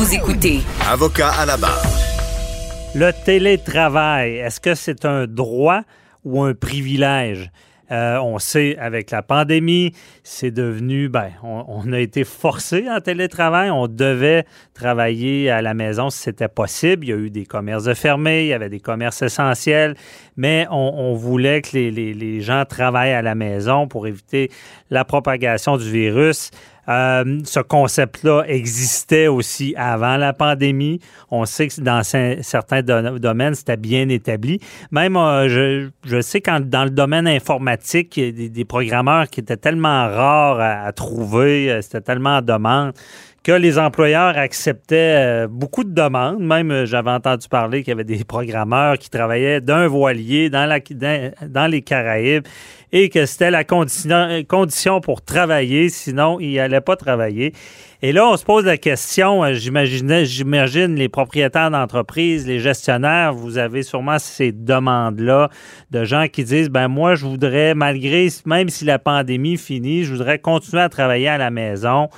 Vous écoutez Avocat à la barre. Le télétravail, est-ce que c'est un droit ou un privilège? Euh, on sait, avec la pandémie, c'est devenu, ben, on, a été forcé en télétravail. On devait travailler à la maison si c'était possible. Il y a eu des commerces fermés, il y avait des commerces essentiels, mais on, voulait que les, les gens travaillent à la maison pour éviter la propagation du virus. Euh, ce concept-là existait aussi avant la pandémie. On sait que dans certains domaines, c'était bien établi. Même, euh, je, sais quand dans le domaine informatique, il y a des, programmeurs qui étaient tellement rares à, trouver, euh, c'était tellement en demande que les employeurs acceptaient beaucoup de demandes. Même, j'avais entendu parler qu'il y avait des programmeurs qui travaillaient d'un voilier dans, les Caraïbes et que c'était la condition, pour travailler, sinon il n'allait pas travailler. Et là, on se pose la question, euh, j'imagine les propriétaires d'entreprises, les gestionnaires, vous avez sûrement ces demandes-là de gens qui disent, ben moi, je voudrais, malgré, même si la pandémie finit, je voudrais continuer à travailler à la maison.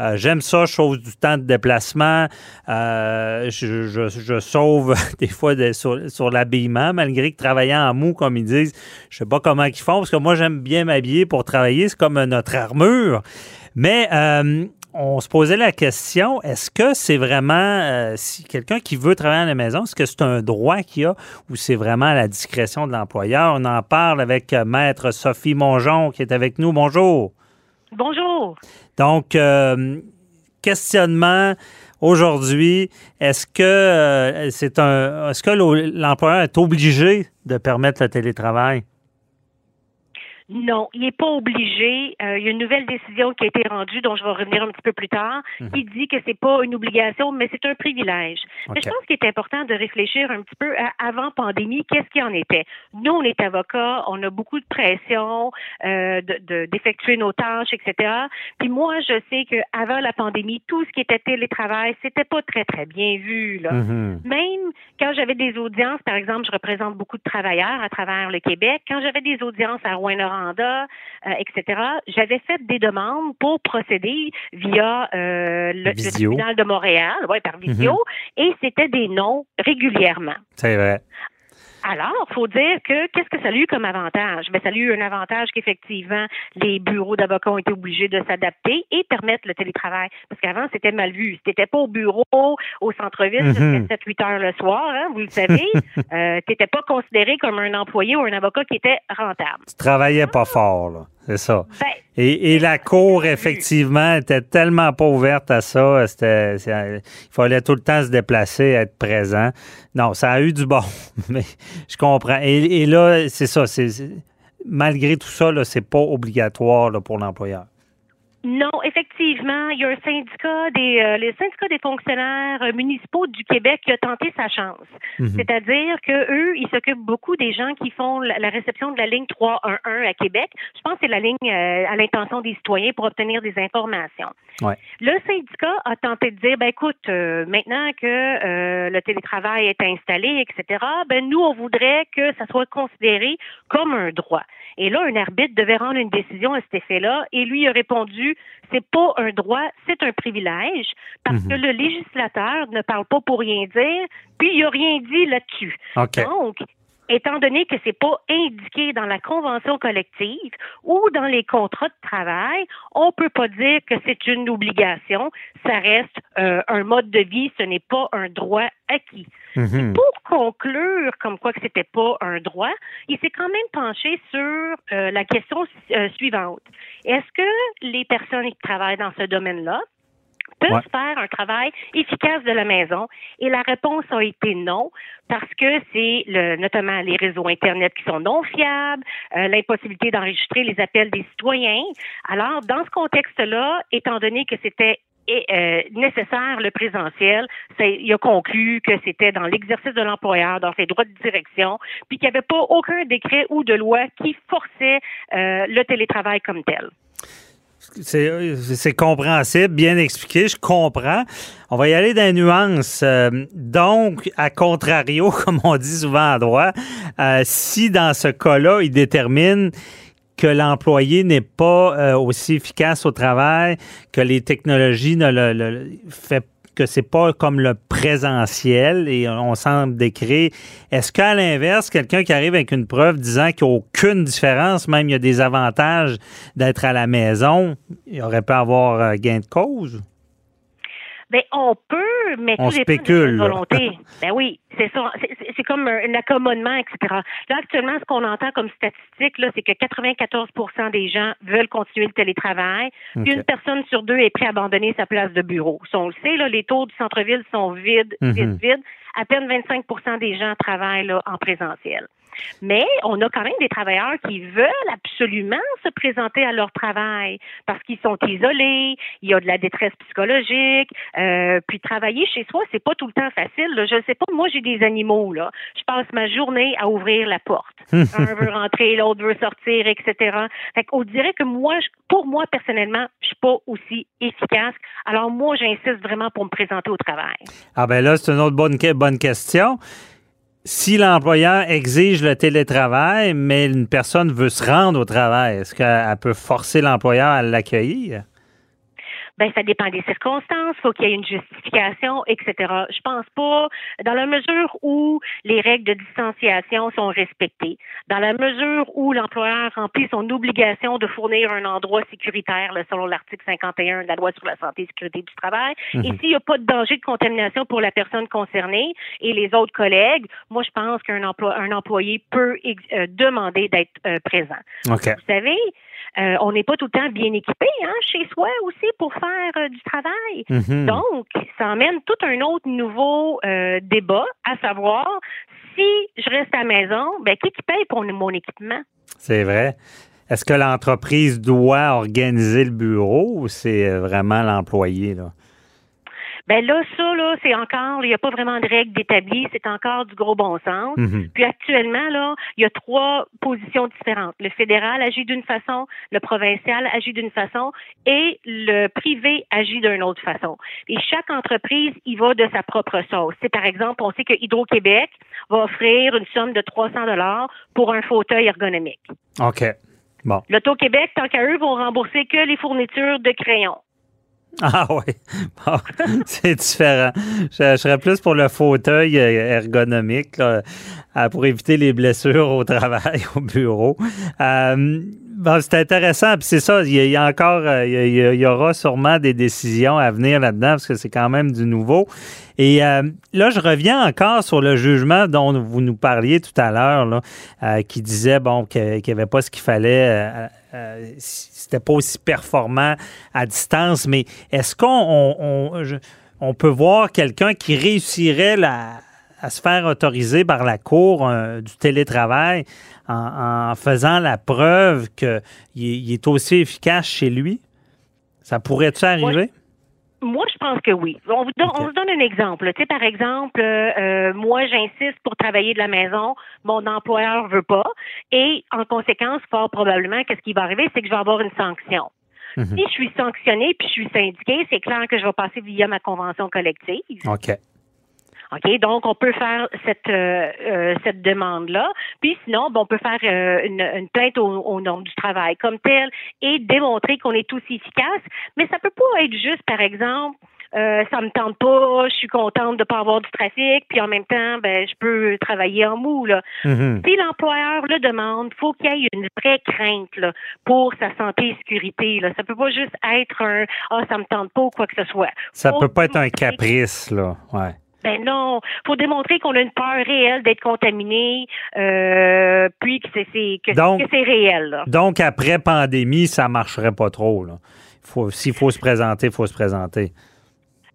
Euh, j'aime ça, chose du temps de déplacement. Euh, je, sauve des fois sur, l'habillement, malgré que travaillant en mou, comme ils disent, je sais pas comment ils font, parce que moi, j'aime bien m'habiller pour travailler. C'est comme notre armure. Mais euh, on se posait la question, est-ce que c'est vraiment, si quelqu'un qui veut travailler à la maison, est-ce que c'est un droit qu'il a ou c'est vraiment à la discrétion de l'employeur? On en parle avec Maître Sophie Mongeon qui est avec nous. Bonjour. Bonjour. Donc, euh, questionnement aujourd'hui, est-ce que euh, c'est un est-ce que l'employeur est obligé de permettre le télétravail? Non, il n'est pas obligé. Euh, il y a une nouvelle décision qui a été rendue, dont je vais revenir un petit peu plus tard, mhm. qui dit que c'est pas une obligation, mais c'est un privilège. Mais je pense qu'il est important de réfléchir un petit peu à avant pandémie, qu'est-ce qui en était. Nous, on est avocats, on a beaucoup de pression euh, d'effectuer nos tâches, etc. Puis moi, je sais que avant la pandémie, tout ce qui était télétravail, c'était pas très très bien vu. Là. Mhm. Même quand j'avais des audiences, par exemple, je représente beaucoup de travailleurs à travers le Québec. Quand j'avais des audiences à Rouen-Noranda, euh, etc., j'avais fait des demandes pour procéder via euh, le, tribunal de Montréal, ouais, par visio, mhm. et c'était des noms régulièrement. C'est vrai. Alors, faut dire que qu'est-ce que ça a eu comme avantage? Ben, ça a eu un avantage qu'effectivement, les bureaux d'avocats ont été obligés de s'adapter et permettre le télétravail. Parce qu'avant, c'était mal vu. Si t'étais pas au bureau, au centre-ville, mm 7-8 heures le soir, hein, vous le savez, euh, t'étais pas considéré comme un employé ou un avocat qui était rentable. Tu travaillais pas fort, là. C'est ça. Ben, et, la cour, effectivement, était tellement pas ouverte à ça. il fallait tout le temps se déplacer, être présent. Non, ça a eu du bon, mais je comprends. Et, là, c'est ça. malgré tout ça, c'est pas obligatoire pour l'employeur. Non, effectivement, il y a un syndicat des euh, les syndicats des fonctionnaires euh, municipaux du Québec qui a tenté sa chance. Mhm. C'est-à-dire que eux, ils s'occupent beaucoup des gens qui font la, réception de la ligne 311 à Québec. Je pense que c'est la ligne euh, à l'intention des citoyens pour obtenir des informations. Ouais. Le syndicat a tenté de dire ben écoute, maintenant que le télétravail est installé, etc. Ben nous, on voudrait que ça soit considéré comme un droit. Et là, un arbitre devait rendre une décision à cet effet-là, et lui a répondu c'est pas un droit, c'est un privilège, parce que mhm. le législateur ne parle pas pour rien dire, puis il a rien dit là-dessus. Donc, étant donné que c'est pas indiqué dans la convention collective ou dans les contrats de travail, on peut pas dire que c'est une obligation. Ça reste euh, un mode de vie, ce n'est pas un droit acquis. Pour conclure comme quoi que c'était pas un droit, il s'est quand même penché sur euh, la question euh, suivante. Est-ce que les personnes qui travaillent dans ce domaine-là peuvent faire un travail efficace de la maison? Et la réponse a été non, parce que c'est le, notamment les réseaux Internet qui sont non fiables, euh, l'impossibilité d'enregistrer les appels des citoyens. Alors, dans ce contexte-là, étant donné que c'était euh, nécessaire le présentiel. Il a conclu que c'était dans l'exercice de l'employeur, dans ses droits de direction, puis qu'il n'y avait pas aucun décret ou de loi qui forçait euh, le télétravail comme tel. C'est compréhensible, bien expliqué, je comprends. On va y aller dans les nuances. Euh, donc, à contrario, comme on dit souvent à droit, si dans ce cas-là, il détermine que l'employé n'est pas euh, aussi efficace au travail, que les technologies ne le, fait que c'est pas comme le présentiel et on semble décrire. Est-ce qu'à l'inverse, quelqu'un qui arrive avec une preuve disant qu'il n'y a aucune différence, même il y a des avantages d'être à la maison, il aurait pu avoir euh, gain de cause? Ben, on peut, mais on spécule. volonté. ben oui, c'est ça. C'est comme un accommodement, etc. Là, actuellement, ce qu'on entend comme statistique, là, c'est que 94% des gens veulent continuer le télétravail. Puis une personne sur deux est prête à abandonner sa place de bureau. Si on le sait, là, les taux du centre-ville sont vides, vides, mhm. vides. À peine 25 des gens travaillent là, en présentiel. Mais on a quand même des travailleurs qui veulent absolument se présenter à leur travail parce qu'ils sont isolés, il y a de la détresse psychologique, euh, puis travailler chez soi, c'est pas tout le temps facile. Je ne sais pas, moi j'ai des animaux là. Je passe ma journée à ouvrir la porte. Un veut rentrer, l'autre veut sortir, etc. Fait qu'on dirait que moi, pour moi personnellement, pas aussi efficace. Alors moi, j'insiste vraiment pour me présenter au travail. Ah ben là, c'est une autre bonne, bonne question si l'employeur exige le télétravail, mais une personne veut se rendre au travail, est-ce qu'elle peut forcer l'employeur à l'accueillir? Ben ça dépend des circonstances, faut qu'il y ait une justification, etc. Je pense pas, dans la mesure où les règles de distanciation sont respectées, dans la mesure où l'employeur remplit son obligation de fournir un endroit sécuritaire, selon l'article 51 de la loi sur la santé et sécurité du travail, mhm. et s'il n'y a pas de danger de contamination pour la personne concernée et les autres collègues, moi je pense qu'un un employé peut euh, demander d'être euh, présent. Vous savez, euh, on n'est pas tout le temps bien équipé hein, chez soi pour faire euh, du travail. Mhm. Donc, ça emmène tout un autre nouveau euh, débat, à savoir si je reste à la maison, ben, qui paye pour mon équipement? C'est vrai. Est-ce que l'entreprise doit organiser le bureau ou c'est vraiment l'employé? Là? Ben là, ça, là, c'est encore, il n'y a pas vraiment de règles d'établi, c'est encore du gros bon sens. Mhm. Puis actuellement, là, il y a trois positions différentes. Le fédéral agit d'une façon, le provincial agit d'une façon et le privé agit d'une autre façon. Et chaque entreprise y va de sa propre sauce. C'est par exemple, on sait que Hydro-Québec va offrir une somme de 300 dollars pour un fauteuil ergonomique. OK. Bon. L'Auto-Québec, tant qu'à eux, vont rembourser que les fournitures de crayons. Ah oui, c'est différent. Je, serais plus pour le fauteuil euh, ergonomique euh, pour éviter les blessures au travail, au bureau. Euh, c'est intéressant. Puis c'est ça, il y, a, encore, il y, aura sûrement des décisions à venir là-dedans parce que c'est quand même du nouveau. Et là, je reviens encore sur le jugement dont vous nous parliez tout à l'heure, qui disait bon qu'il n'y avait pas ce qu'il fallait euh, c'était pas aussi performant à distance, mais est-ce qu'on on, peut voir quelqu'un qui réussirait à se faire autoriser par la Cour euh, du télétravail en, faisant la preuve qu'il il est aussi efficace chez lui? Ça pourrait-tu arriver? Moi, je pense que oui. On vous donne, on donne un exemple. Tu sais, par exemple, euh, euh, moi, j'insiste pour travailler de la maison, mon employeur veut pas, et en conséquence, fort probablement, qu'est-ce qui va arriver, c'est que je vais avoir une sanction. Mhm. Si je suis sanctionné puis je suis syndiqué, c'est clair que je vais passer via ma convention collective. OK. OK, donc on peut faire cette euh, euh, cette demande-là. Puis sinon, bon, on peut faire euh, une, une, plainte au, au, nom du travail comme tel et démontrer qu'on est aussi efficace. Mais ça peut pas être juste, par exemple, euh, ça me tente pas, je suis contente de pas avoir du trafic, puis en même temps, ben je peux travailler en mou là. Mm-hmm. Si l'employeur le demande, faut qu'il y ait une vraie crainte là, pour sa santé et sécurité. Là. Ça peut pas juste être un ah ça me tente pas ou quoi que ce soit. Ça peut pas être un caprice là, ouais. Ben non, faut démontrer qu'on a une peur réelle d'être contaminé, euh, puis que c'est que, c'est réel. Donc après pandémie, ça marcherait pas trop. Là. Faut, s'il faut se présenter, il faut se présenter.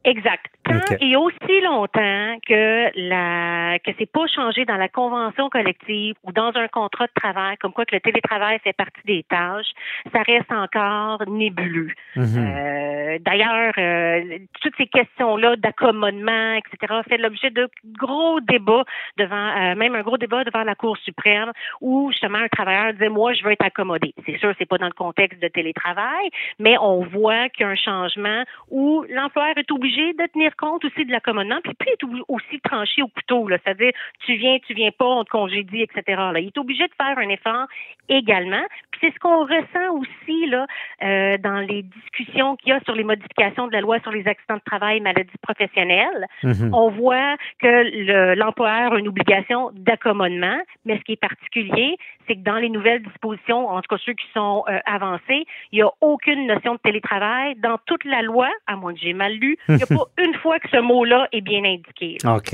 Exact. Tant et aussi longtemps que la que c'est pas changé dans la convention collective ou dans un contrat de travail, comme quoi que le télétravail fait partie des tâches, ça reste encore nébuleux. Mhm. Euh, D'ailleurs, euh, toutes ces questions-là d'accommodement, etc., fait l'objet de gros débats devant, euh, même un gros débat devant la Cour suprême, où justement un travailleur disait moi je veux être accommodé. C'est sûr, c'est pas dans le contexte de télétravail, mais on voit qu'il y a un changement où l'employeur est obligé de tenir compte aussi de l'accommodement, puis puis est aussi tranché au couteau, c'est-à-dire tu viens, tu viens pas, on te congédie, etc. Là. Il est obligé de faire un effort également. C'est ce qu'on ressent aussi là euh, dans les discussions qu'il y a sur les modifications de la loi sur les accidents de travail et maladies professionnelles. Mhm. On voit que l'employeur a une obligation d'accommodement, mais ce qui est particulier, c'est que dans les nouvelles dispositions, en tout cas ceux qui sont euh, avancés, il n'y a aucune notion de télétravail. Dans toute la loi, à moins que j'ai mal lu, il n'y a pas une fois que ce mot-là est bien indiqué. OK.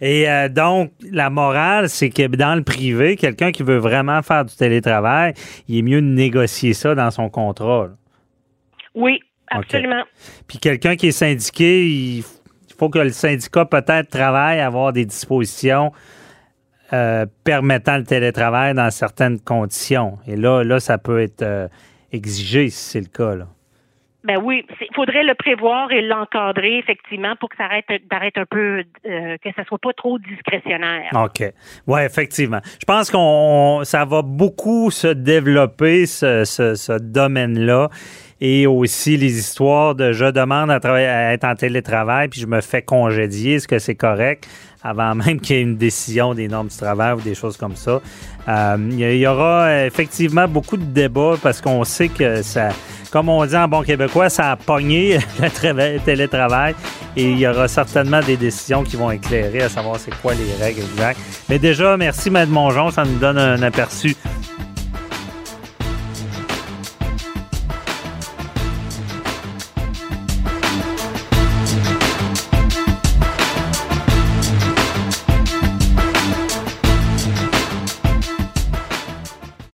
Et euh, donc, la morale, c'est que dans le privé, quelqu'un qui veut vraiment faire du télétravail, il est mieux de négocier ça dans son contrat. Oui, absolument. Puis quelqu'un qui est syndiqué, il faut que le syndicat peut-être travaille à avoir des dispositions euh, permettant le télétravail dans certaines conditions. Et là, là ça peut être euh, exigé si c'est le cas. Là. Ben oui, il faudrait le prévoir et l'encadrer effectivement pour que ça arrête d'arrêter un peu, euh, que ça soit pas trop discrétionnaire. OK. Oui, effectivement. Je pense qu'on ça va beaucoup se développer, ce, ce, ce domaine-là. Et aussi les histoires de je demande à, à être en télétravail, puis je me fais congédier. Est-ce que c'est correct? avant même qu'il y ait une décision des normes du travail ou des choses comme ça. Euh, il y aura effectivement beaucoup de débats parce qu'on sait que ça, comme on dit en bon québécois, ça a pogné le télétravail et il y aura certainement des décisions qui vont éclairer à savoir c'est quoi les règles exactes. Mais déjà, merci Maître Mongeon, ça nous donne un aperçu